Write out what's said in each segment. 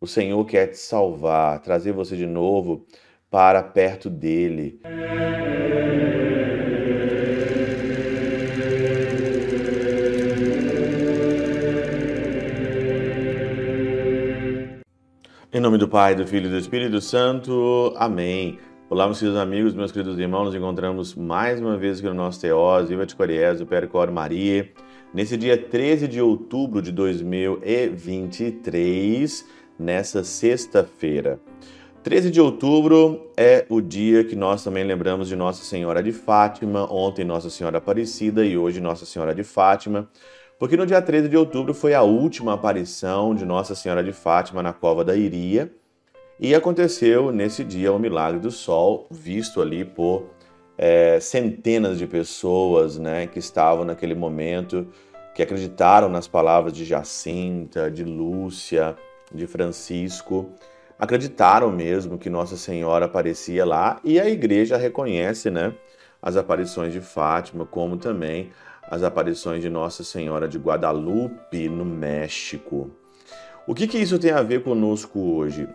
O Senhor quer te salvar, trazer você de novo para perto dele. Em nome do Pai, do Filho e do Espírito Santo. Amém. Olá, meus queridos amigos, meus queridos irmãos. Nos encontramos mais uma vez aqui no nosso Teós, Viva de Coriés, do Percor Maria. Nesse dia 13 de outubro de 2023, nessa sexta-feira. 13 de outubro é o dia que nós também lembramos de Nossa Senhora de Fátima, ontem Nossa Senhora Aparecida e hoje Nossa Senhora de Fátima. Porque no dia 13 de outubro foi a última aparição de Nossa Senhora de Fátima na cova da Iria, e aconteceu nesse dia o milagre do sol, visto ali por é, centenas de pessoas né, que estavam naquele momento, que acreditaram nas palavras de Jacinta, de Lúcia, de Francisco, acreditaram mesmo que Nossa Senhora aparecia lá e a igreja reconhece né, as aparições de Fátima, como também as aparições de Nossa Senhora de Guadalupe no México. O que, que isso tem a ver conosco hoje?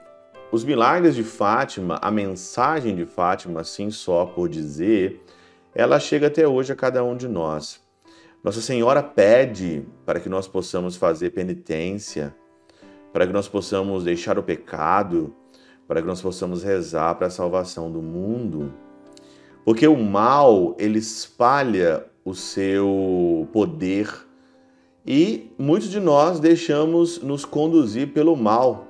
Os milagres de Fátima, a mensagem de Fátima, assim só por dizer, ela chega até hoje a cada um de nós. Nossa Senhora pede para que nós possamos fazer penitência, para que nós possamos deixar o pecado, para que nós possamos rezar para a salvação do mundo. Porque o mal, ele espalha o seu poder e muitos de nós deixamos nos conduzir pelo mal,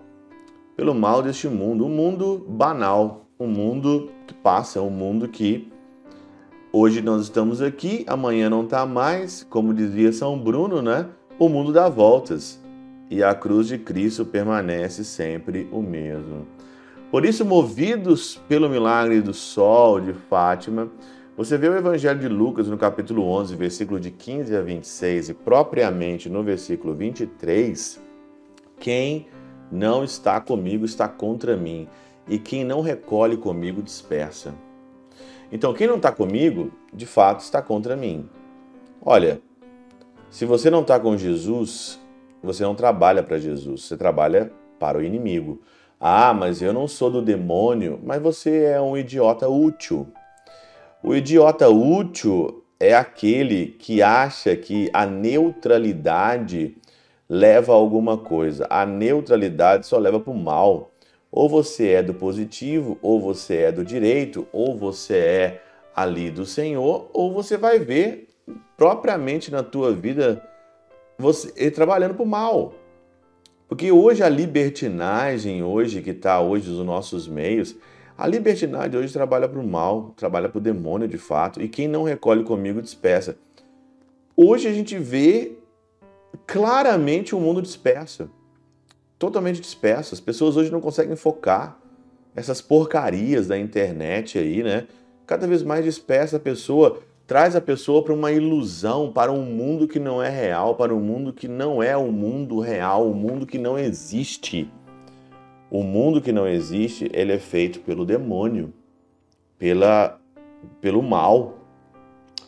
pelo mal deste mundo, um mundo banal, um mundo que passa, um mundo que hoje nós estamos aqui, amanhã não está mais, como dizia São Bruno, né? O mundo dá voltas e a cruz de Cristo permanece sempre o mesmo. Por isso, movidos pelo milagre do sol de Fátima, você vê o Evangelho de Lucas no capítulo 11, versículo de 15 a 26 e propriamente no versículo 23, quem não está comigo está contra mim, e quem não recolhe comigo dispersa. Então, quem não está comigo, de fato, está contra mim. Olha, se você não está com Jesus, você não trabalha para Jesus, você trabalha para o inimigo. Ah, mas eu não sou do demônio, mas você é um idiota útil. O idiota útil é aquele que acha que a neutralidade leva a alguma coisa. A neutralidade só leva para o mal. Ou você é do positivo, ou você é do direito, ou você é ali do Senhor, ou você vai ver propriamente na tua vida você trabalhando para o mal. Porque hoje a libertinagem, hoje que está hoje nos nossos meios, a libertinagem hoje trabalha para o mal, trabalha para o demônio de fato, e quem não recolhe comigo dispersa. Hoje a gente vê claramente o um mundo disperso, totalmente disperso. As pessoas hoje não conseguem focar essas porcarias da internet aí, né? Cada vez mais dispersa a pessoa, traz a pessoa para uma ilusão, para um mundo que não é real, para um mundo que não é o mundo real, um mundo que não existe. O mundo que não existe, ele é feito pelo demônio, pela, pelo mal.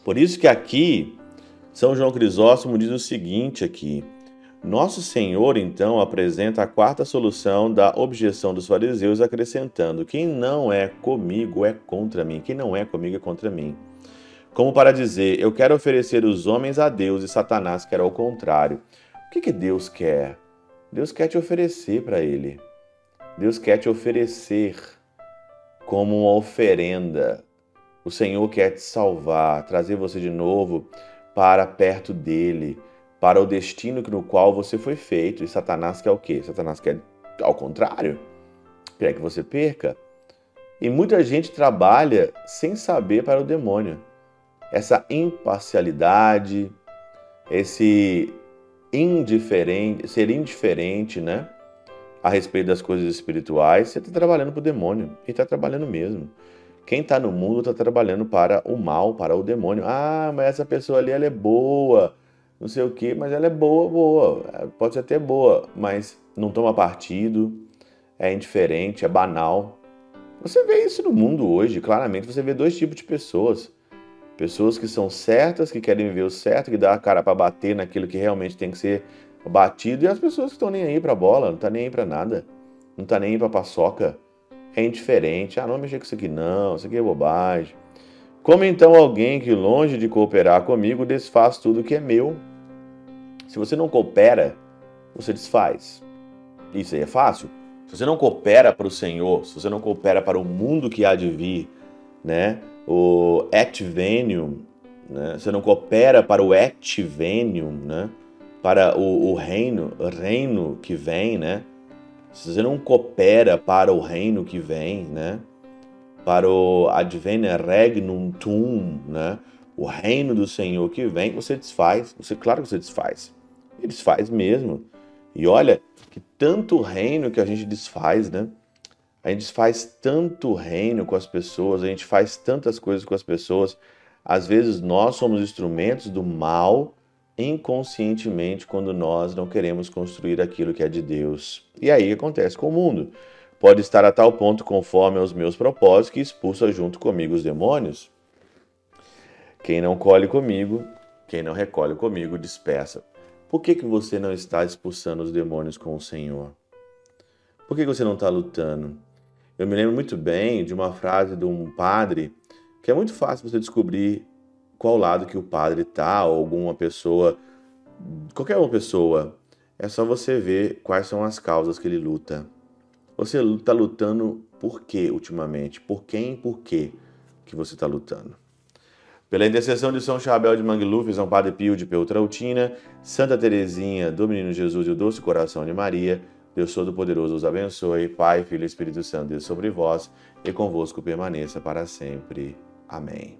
Por isso que aqui São João Crisóstomo diz o seguinte aqui: Nosso Senhor então apresenta a quarta solução da objeção dos fariseus, acrescentando: Quem não é comigo é contra mim, quem não é comigo é contra mim. Como para dizer, eu quero oferecer os homens a Deus e Satanás quer ao contrário. O que, que Deus quer? Deus quer te oferecer para Ele. Deus quer te oferecer como uma oferenda. O Senhor quer te salvar, trazer você de novo para perto dele, para o destino no qual você foi feito. E Satanás quer o quê? Satanás quer, ao contrário, quer que você perca. E muita gente trabalha sem saber para o demônio. Essa imparcialidade, esse indiferente, ser indiferente, né? a respeito das coisas espirituais, você está trabalhando para o demônio. E está trabalhando mesmo. Quem está no mundo está trabalhando para o mal, para o demônio. Ah, mas essa pessoa ali ela é boa, não sei o quê, mas ela é boa, boa. Pode ser até boa, mas não toma partido, é indiferente, é banal. Você vê isso no mundo hoje, claramente. Você vê dois tipos de pessoas. Pessoas que são certas, que querem viver o certo, que dá a cara para bater naquilo que realmente tem que ser batido e as pessoas que estão nem aí para bola, não tá nem aí para nada. não tá nem aí pra paçoca, é indiferente. Ah, não mexer com isso aqui não, isso aqui é bobagem. Como então alguém que, longe de cooperar comigo, desfaz tudo que é meu? Se você não coopera, você desfaz. Isso aí é fácil. Se você não coopera para o Senhor, se você não coopera para o mundo que há de vir, né? O etvenium, né? Você não coopera para o etvenium, né? Para o, o reino, reino que vem, né? Se você não coopera para o reino que vem, né? Para o advene regnum tum, né? O reino do Senhor que vem, você desfaz. Você, claro que você desfaz. E desfaz mesmo. E olha que tanto reino que a gente desfaz, né? A gente faz tanto reino com as pessoas, a gente faz tantas coisas com as pessoas. Às vezes nós somos instrumentos do mal inconscientemente quando nós não queremos construir aquilo que é de Deus. E aí acontece com o mundo. Pode estar a tal ponto conforme aos meus propósitos que expulsa junto comigo os demônios. Quem não colhe comigo, quem não recolhe comigo, dispersa. Por que, que você não está expulsando os demônios com o Senhor? Por que, que você não está lutando? Eu me lembro muito bem de uma frase de um padre que é muito fácil você descobrir qual lado que o padre está, ou alguma pessoa, qualquer uma pessoa. É só você ver quais são as causas que ele luta. Você está lutando por quê ultimamente? Por quem e por quê que você está lutando? Pela intercessão de São Chabel de Mangluf, São Padre Pio de Peltrautina, Santa Teresinha do Menino Jesus e o Doce Coração de Maria, Deus Todo-Poderoso os abençoe, Pai, Filho e Espírito Santo, Deus sobre vós e convosco permaneça para sempre. Amém.